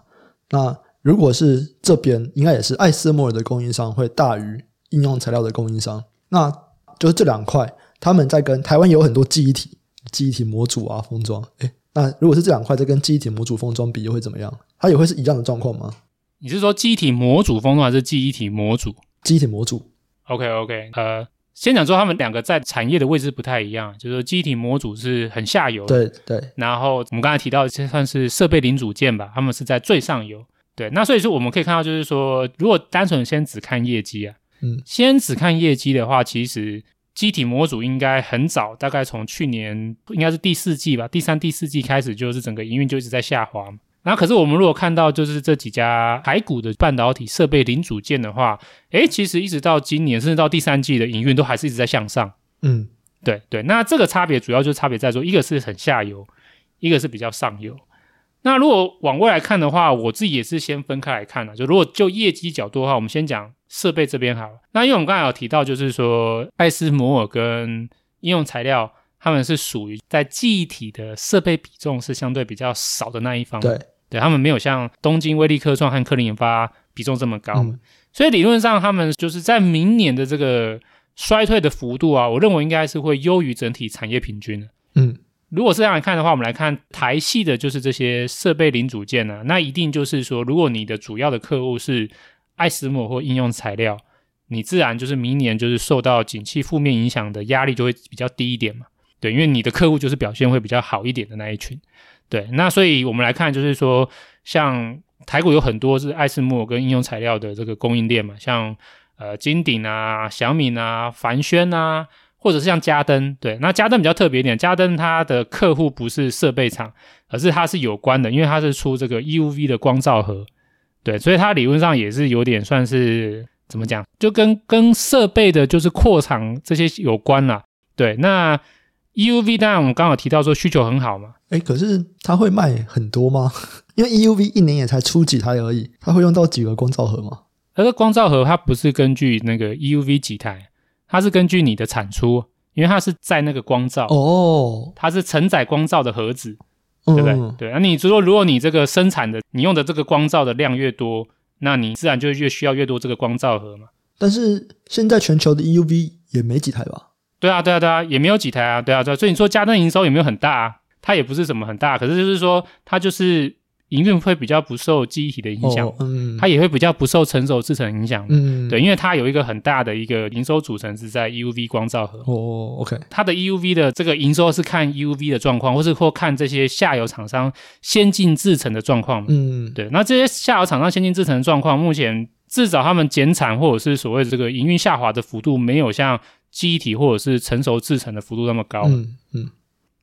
S1: 那如果是这边，应该也是艾斯摩尔的供应商会大于应用材料的供应商。那就是这两块，他们在跟台湾有很多记忆体、记忆体模组啊、封装。诶，那如果是这两块在跟记忆体模组封装比，又会怎么样？它也会是一样的状况吗？
S2: 你是说记忆体模组封装，还是记忆体模组？
S1: 记忆体模组。
S2: OK OK，呃。先讲说，他们两个在产业的位置不太一样，就是说记忆体模组是很下游的，
S1: 对对。
S2: 然后我们刚才提到算是设备零组件吧，他们是在最上游。对，那所以说我们可以看到，就是说，如果单纯先只看业绩啊，嗯，先只看业绩的话，其实记忆体模组应该很早，大概从去年应该是第四季吧，第三、第四季开始，就是整个营运就一直在下滑嘛。然后，可是我们如果看到就是这几家台股的半导体设备零组件的话，诶，其实一直到今年，甚至到第三季的营运都还是一直在向上。
S1: 嗯，
S2: 对对。那这个差别主要就差别在说，一个是很下游，一个是比较上游。那如果往未来看的话，我自己也是先分开来看了。就如果就业绩角度的话，我们先讲设备这边好了。那因为我们刚才有提到，就是说艾斯摩尔跟应用材料，他们是属于在记忆体的设备比重是相对比较少的那一方。
S1: 对。
S2: 对，他们没有像东京威力科创和科林研发比重这么高，
S1: 嗯，
S2: 所以理论上他们就是在明年的这个衰退的幅度啊，我认为应该是会优于整体产业平均的。
S1: 嗯，
S2: 如果是这样来看的话，我们来看台系的，就是这些设备零组件呢，啊，那一定就是说，如果你的主要的客户是爱斯摩或应用材料，你自然就是明年就是受到景气负面影响的压力就会比较低一点嘛。对，因为你的客户就是表现会比较好一点的那一群。对，那所以我们来看，就是说，像台股有很多是艾斯摩跟应用材料的这个供应链嘛，像呃金鼎啊、小米啊、凡轩啊，或者是像嘉登。对，那嘉登比较特别一点，嘉登它的客户不是设备厂，而是它是有关的，因为它是出这个 EUV 的光罩盒。对，所以它理论上也是有点算是怎么讲，就跟跟设备的就是扩厂这些有关啦。对，那。EUV 当然我们刚好提到说需求很好嘛，
S1: 哎，可是它会卖很多吗？因为 EUV 一年也才出几台而已，它会用到几个光照盒吗？
S2: 而个光照盒它不是根据那个 EUV 几台，它是根据你的产出，因为它是在那个光照
S1: 哦，
S2: 它是承载光照的盒子，对不对？嗯、对，那你说如果你这个生产的你用的这个光照的量越多，那你自然就越需要越多这个光照盒嘛。
S1: 但是现在全球的 EUV 也没几台吧？
S2: 对啊，对啊，对啊，也没有几台啊，对啊，对啊，所以你说嘉登营收有没有很大啊？它也不是什么很大，可是就是说它就是营运会比较不受记忆体的影响，哦，嗯，它也会比较不受成熟制程影响，嗯，对，因为它有一个很大的一个营收组成是在 EUV 光照盒，
S1: 哦，OK，
S2: 它的 EUV 的这个营收是看 EUV 的状况，或是或看这些下游厂商先进制程的状况，嗯，对，那这些下游厂商先进制程的状况，目前至少他们减产或者是所谓的这个营运下滑的幅度，没有像记忆体或者是成熟制程的幅度那么高。
S1: 嗯嗯，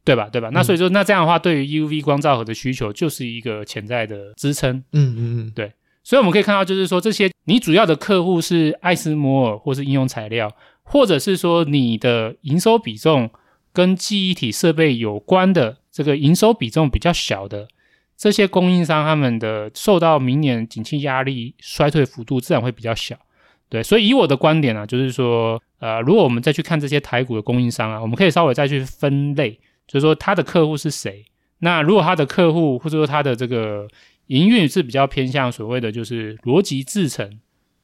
S2: 对吧？对吧？那所以说，那这样的话，对于 EUV 光照盒的需求就是一个潜在的支撑。
S1: 嗯嗯嗯，
S2: 对。所以我们可以看到，就是说这些你主要的客户是爱斯摩尔或是应用材料，或者是说你的营收比重跟记忆体设备有关的这个营收比重比较小的这些供应商，他们的受到明年景气压力衰退幅度自然会比较小。对，所以以我的观点啊，就是说，呃，如果我们再去看这些台股的供应商啊，我们可以稍微再去分类，就是说他的客户是谁。那如果他的客户或者说他的这个营运是比较偏向所谓的就是逻辑制成，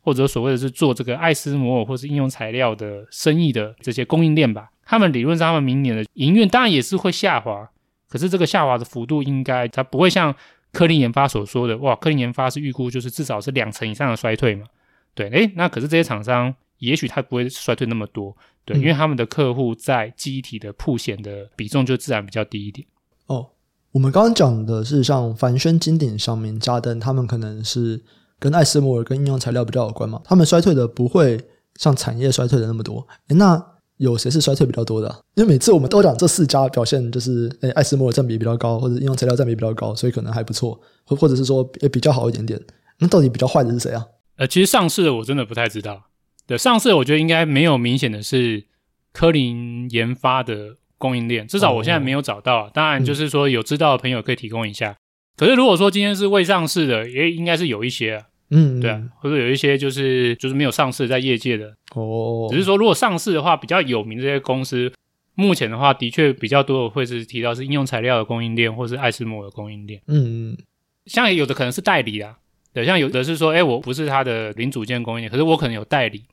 S2: 或者所谓的是做这个艾斯摩尔或是应用材料的生意的这些供应链吧，他们理论上他们明年的营运当然也是会下滑，可是这个下滑的幅度应该它不会像科林研发所说的，哇，科林研发是预估就是至少是两成以上的衰退嘛，对，诶，那可是这些厂商也许它不会衰退那么多，对，因为他们的客户在记忆体的铺险的比重就自然比较低一点，
S1: 哦。我们刚刚讲的是像凡轩、金鼎、上明、嘉登，他们可能是跟艾斯摩尔、跟应用材料比较有关嘛。他们衰退的不会像产业衰退的那么多。诶，那有谁是衰退比较多的啊？因为每次我们都讲这四家表现就是，诶，艾斯摩尔占比比较高，或者应用材料占比比较高，所以可能还不错，或或者是说也比较好一点点。那到底比较坏的是谁啊？
S2: 呃，其实上市的我真的不太知道。对，上市我觉得应该没有明显的是科林研发的。供应链至少我现在没有找到，哦、当然就是说有知道的朋友可以提供一下。嗯、可是如果说今天是未上市的，也应该是有一些啊，嗯，对啊，或者有一些就是就是没有上市在业界的哦。只是说如果上市的话，比较有名这些公司，目前的话的确比较多的会是提到是应用材料的供应链，或是艾斯摩的供应链。嗯嗯，像有的可能是代理啊，对，像有的是说，哎，我不是他的零组件供应链，可是我可能有代理，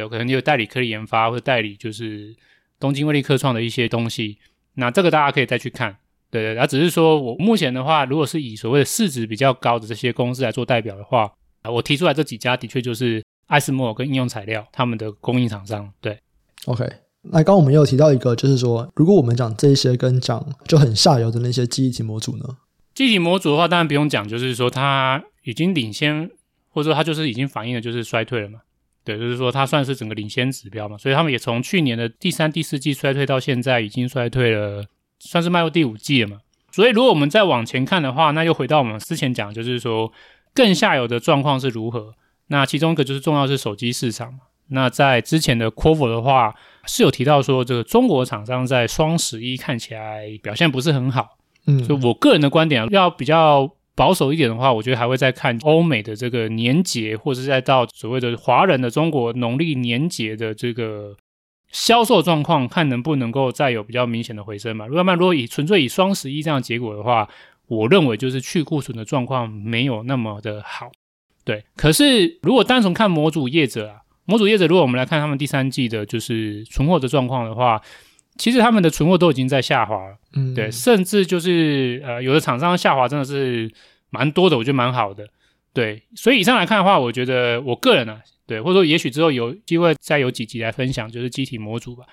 S2: 对，可能你有代理科技研发或者代理就是。东京威力科创的一些东西，那这个大家可以再去看，对对，那只是说我目前的话，如果是以所谓的市值比较高的这些公司来做代表的话，啊，我提出来这几家的确就是艾斯摩尔跟应用材料他们的供应厂商，对
S1: ，OK。那刚刚我们也有提到一个，就是说，如果我们讲这一些跟讲就很下游的那些记忆体模组呢？
S2: 记忆体模组的话，当然不用讲，就是说它已经领先，或者说它就是已经反映了就是衰退了嘛。对，就是说它算是整个领先指标嘛，所以他们也从去年的第三、第四季衰退到现在，已经衰退了，算是迈入第五季了嘛。所以如果我们再往前看的话，那又回到我们之前讲，就是说更下游的状况是如何。那其中一个就是重要是手机市场嘛。那在之前的 Quovo 的话是有提到说，这个中国厂商在双十一看起来表现不是很好。嗯，就我个人的观点要比较。保守一点的话，我觉得还会再看欧美的这个年节，或者是再到所谓的华人的中国农历年节的这个销售状况，看能不能够再有比较明显的回升嘛。如果如果以纯粹以双十一这样结果的话，我认为就是去库存的状况没有那么的好。对，可是如果单纯看模组业者啊，模组业者如果我们来看他们第三季的就是存货的状况的话。其实他们的存货都已经在下滑了，嗯，对，甚至就是呃，有的厂商下滑真的是蛮多的，我觉得蛮好的，对，所以以上来看的话，我觉得我个人呢、啊，对，或者说也许之后有机会再有几集来分享，就是记忆体模组吧。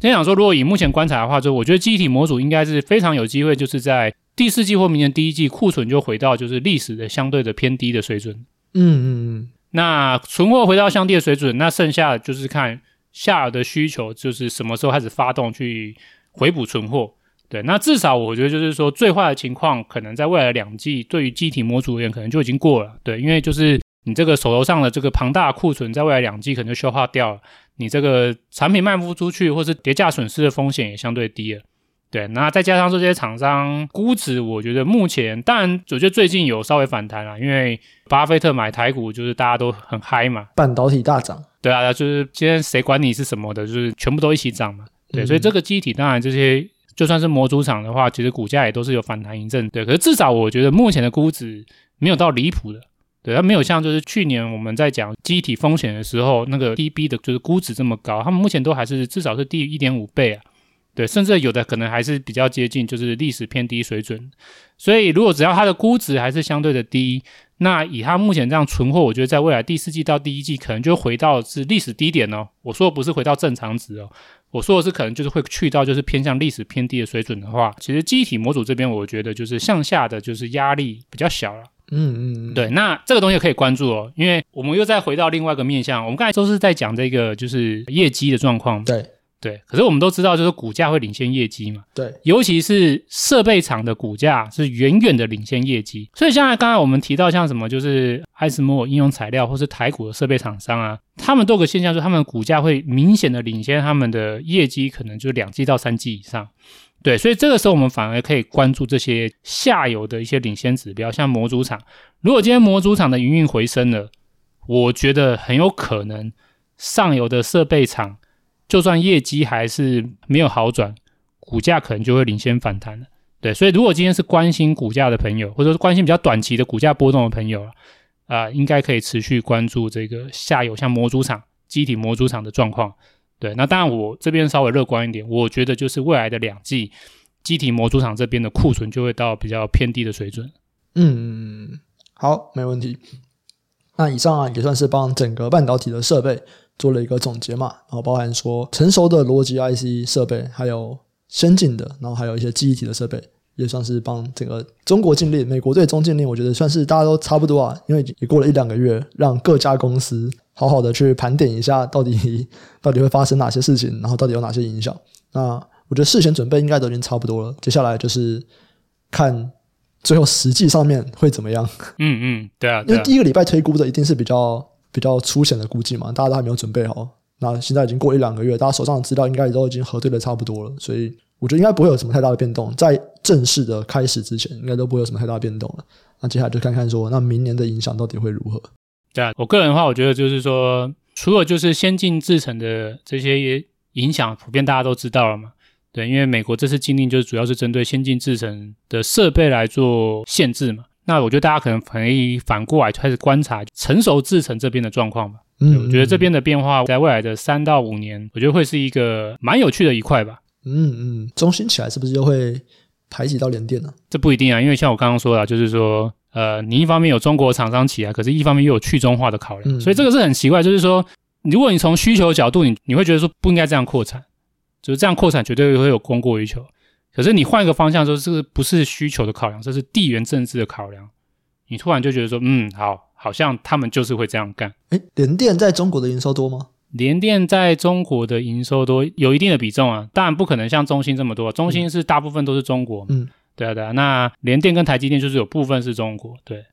S2: 先想说，如果以目前观察的话，就我觉得记忆体模组应该是非常有机会，就是在第四季或明年第一季库存就回到就是历史的相对的偏低的水准，嗯嗯嗯，那存货回到相对的水准，那剩下的就是看。下游的需求就是什么时候开始发动去回补存货？对，那至少我觉得就是说最坏的情况可能在未来两季，对于机体模组而言可能就已经过了。对，因为就是你这个手头上的这个庞大库存，在未来两季可能就消化掉了，你这个产品卖不出去，或是叠价损失的风险也相对低了。对，那再加上这些厂商估值，我觉得目前当然我觉得最近有稍微反弹了，因为巴菲特买台股就是大家都很嗨嘛，
S1: 半导体大涨。
S2: 对啊，就是今天谁管你是什么的，就是全部都一起涨嘛。对，嗯、所以这个记忆体当然这些就算是模组厂的话，其实股价也都是有反弹一阵。对，可是至少我觉得目前的估值没有到离谱的。对，它没有像就是去年我们在讲记忆体风险的时候，那个 DB 的就是估值这么高，他们目前都还是至少是低于一点五倍啊。对，甚至有的可能还是比较接近就是历史偏低水准。所以如果只要它的估值还是相对的低。那以它目前这样存货，我觉得在未来第四季到第一季可能就回到是历史低点哦。我说的不是回到正常值哦，我说的是可能就是会去到就是偏向历史偏低的水准的话，其实记忆体模组这边我觉得就是向下的就是压力比较小了。
S1: 嗯嗯嗯，
S2: 对，那这个东西可以关注哦，因为我们又再回到另外一个面向，我们刚才都是在讲这个就是业绩的状况。
S1: 对。
S2: 对，可是我们都知道，就是股价会领先业绩嘛。
S1: 对，
S2: 尤其是设备厂的股价是远远的领先业绩。所以，像刚才我们提到，像什么就是艾斯摩尔应用材料，或是台股的设备厂商啊，他们都有个现象，就是他们的股价会明显的领先他们的业绩，可能就两季到三季以上。对，所以这个时候我们反而可以关注这些下游的一些领先指标，像模组厂。如果今天模组厂的营运回升了，我觉得很有可能上游的设备厂。就算业绩还是没有好转，股价可能就会领先反弹了。对，所以如果今天是关心股价的朋友，或者是关心比较短期的股价波动的朋友啊、应该可以持续关注这个下游像模组厂、机体模组厂的状况。对，那当然我这边稍微乐观一点，我觉得就是未来的两季，机体模组厂这边的库存就会到比较偏低的水准。
S1: 嗯，好，没问题。那以上啊，也算是帮整个半导体的设备。做了一个总结嘛，然后包含说成熟的逻辑 IC 设备，还有先进的，然后还有一些记忆体的设备，也算是帮整个中国禁令，美国对中禁令，我觉得算是大家都差不多啊，因为也过了一两个月，让各家公司好好的去盘点一下，到底到底会发生哪些事情，然后到底有哪些影响。那我觉得事前准备应该都已经差不多了，接下来就是看最后实际上面会怎么样。
S2: 嗯嗯，对啊，
S1: 因为第一个礼拜推估的一定是比较。比较粗浅的估计嘛，大家都还没有准备好。那现在已经过一两个月，大家手上的资料应该也都已经核对的差不多了，所以我觉得应该不会有什么太大的变动。在正式的开始之前，应该都不会有什么太大变动了。那接下来就看看说，那明年的影响到底会如何？
S2: 对啊，我个人的话，我觉得就是说，除了就是先进制程的这些影响，普遍大家都知道了嘛。对，因为美国这次禁令就是主要是针对先进制程的设备来做限制嘛。那我觉得大家可能可以反过来开始观察成熟制程这边的状况吧。嗯，我觉得这边的变化在未来的三到五年，我觉得会是一个蛮有趣的一块吧。
S1: 嗯嗯，中心起来是不是就会排挤到联电呢？
S2: 这不一定啊，因为像我刚刚说的，就是说，呃，你一方面有中国厂商起来，可是一方面又有去中化的考量，嗯，所以这个是很奇怪。就是说，如果你从需求角度，你你会觉得说不应该这样扩产，就是这样扩产绝对会有供过于求。可是你换一个方向说，这个不是需求的考量，这是地缘政治的考量。你突然就觉得说，嗯，好，好像他们就是会这样干。
S1: 诶，联电在中国的营收多吗？
S2: 联电在中国的营收多，有一定的比重啊。当然不可能像中芯这么多，中芯是大部分都是中国。嗯，对啊，对啊。那联电跟台积电就是有部分是中国。对，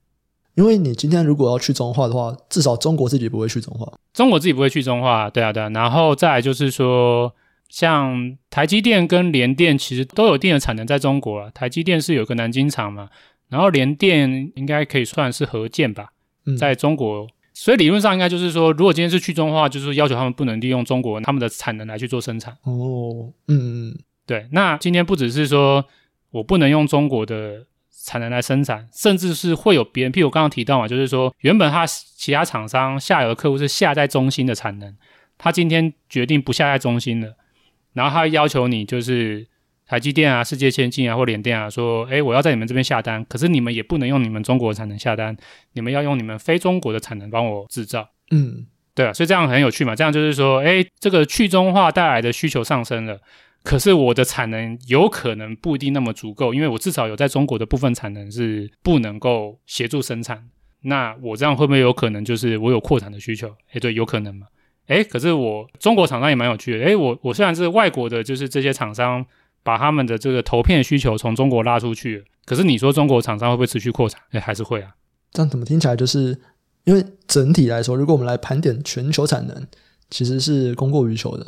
S1: 因为你今天如果要去中化的话，至少中国自己不会去中化。
S2: 中国自己不会去中化。对啊，对啊。然后再来就是说。像台积电跟联电其实都有一定的产能在中国啊。台积电是有个南京厂嘛，然后联电应该可以算是合建吧，在中国。嗯、所以理论上应该就是说，如果今天是去中化，就是要求他们不能利用中国他们的产能来去做生产。
S1: 哦，嗯嗯，
S2: 对。那今天不只是说我不能用中国的产能来生产，甚至是会有别人，譬如我刚刚提到嘛，就是说原本他其他厂商下游的客户是下在中心的产能，他今天决定不下在中心了。然后他要求你就是台积电啊、世界先进啊或联电啊，说，哎，我要在你们这边下单，可是你们也不能用你们中国的产能下单，你们要用你们非中国的产能帮我制造。
S1: 嗯，
S2: 对啊，所以这样很有趣嘛，这样就是说，哎，这个去中化带来的需求上升了，可是我的产能有可能不一定那么足够，因为我至少有在中国的部分产能是不能够协助生产，那我这样会不会有可能就是我有扩产的需求？哎，对，有可能嘛。哎，可是我中国厂商也蛮有趣的。哎，我我虽然是外国的，就是这些厂商把他们的这个投片需求从中国拉出去，可是你说中国厂商会不会持续扩产？哎，还是会啊。
S1: 这样怎么听起来就是因为整体来说，如果我们来盘点全球产能，其实是供过于求的。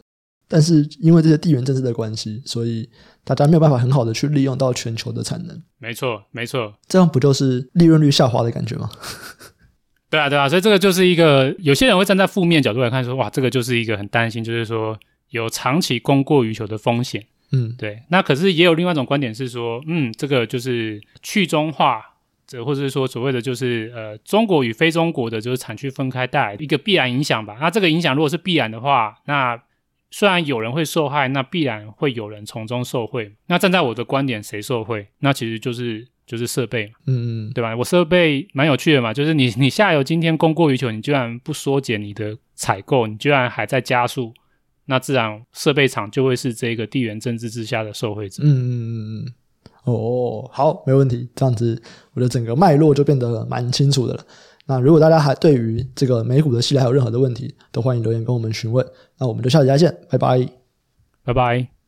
S1: 但是因为这些地缘政治的关系，所以大家没有办法很好的去利用到全球的产能。
S2: 没错，没错。
S1: 这样不就是利润率下滑的感觉吗？
S2: 对啊，对啊，所以这个就是一个有些人会站在负面角度来看，说哇，这个就是一个很担心，就是说有长期供过于求的风险。
S1: 嗯，
S2: 对。那可是也有另外一种观点是说，嗯，这个就是去中化，这或者是说所谓的就是呃，中国与非中国的就是产区分开带来一个必然影响吧。那这个影响如果是必然的话，那虽然有人会受害，那必然会有人从中受贿。那站在我的观点，谁受贿？那其实就是。就是设备嘛，
S1: 嗯嗯，
S2: 对吧？我设备蛮有趣的嘛，就是你你下游今天供过于求，你居然不缩减你的采购，你居然还在加速，那自然设备厂就会是这个地缘政治之下的受惠者。
S1: 嗯嗯嗯嗯哦，好，没问题。这样子，我的整个脉络就变得蛮清楚的了。那如果大家还对于这个美股的系列还有任何的问题，都欢迎留言跟我们询问。那我们就下期再见，拜拜，
S2: 拜拜。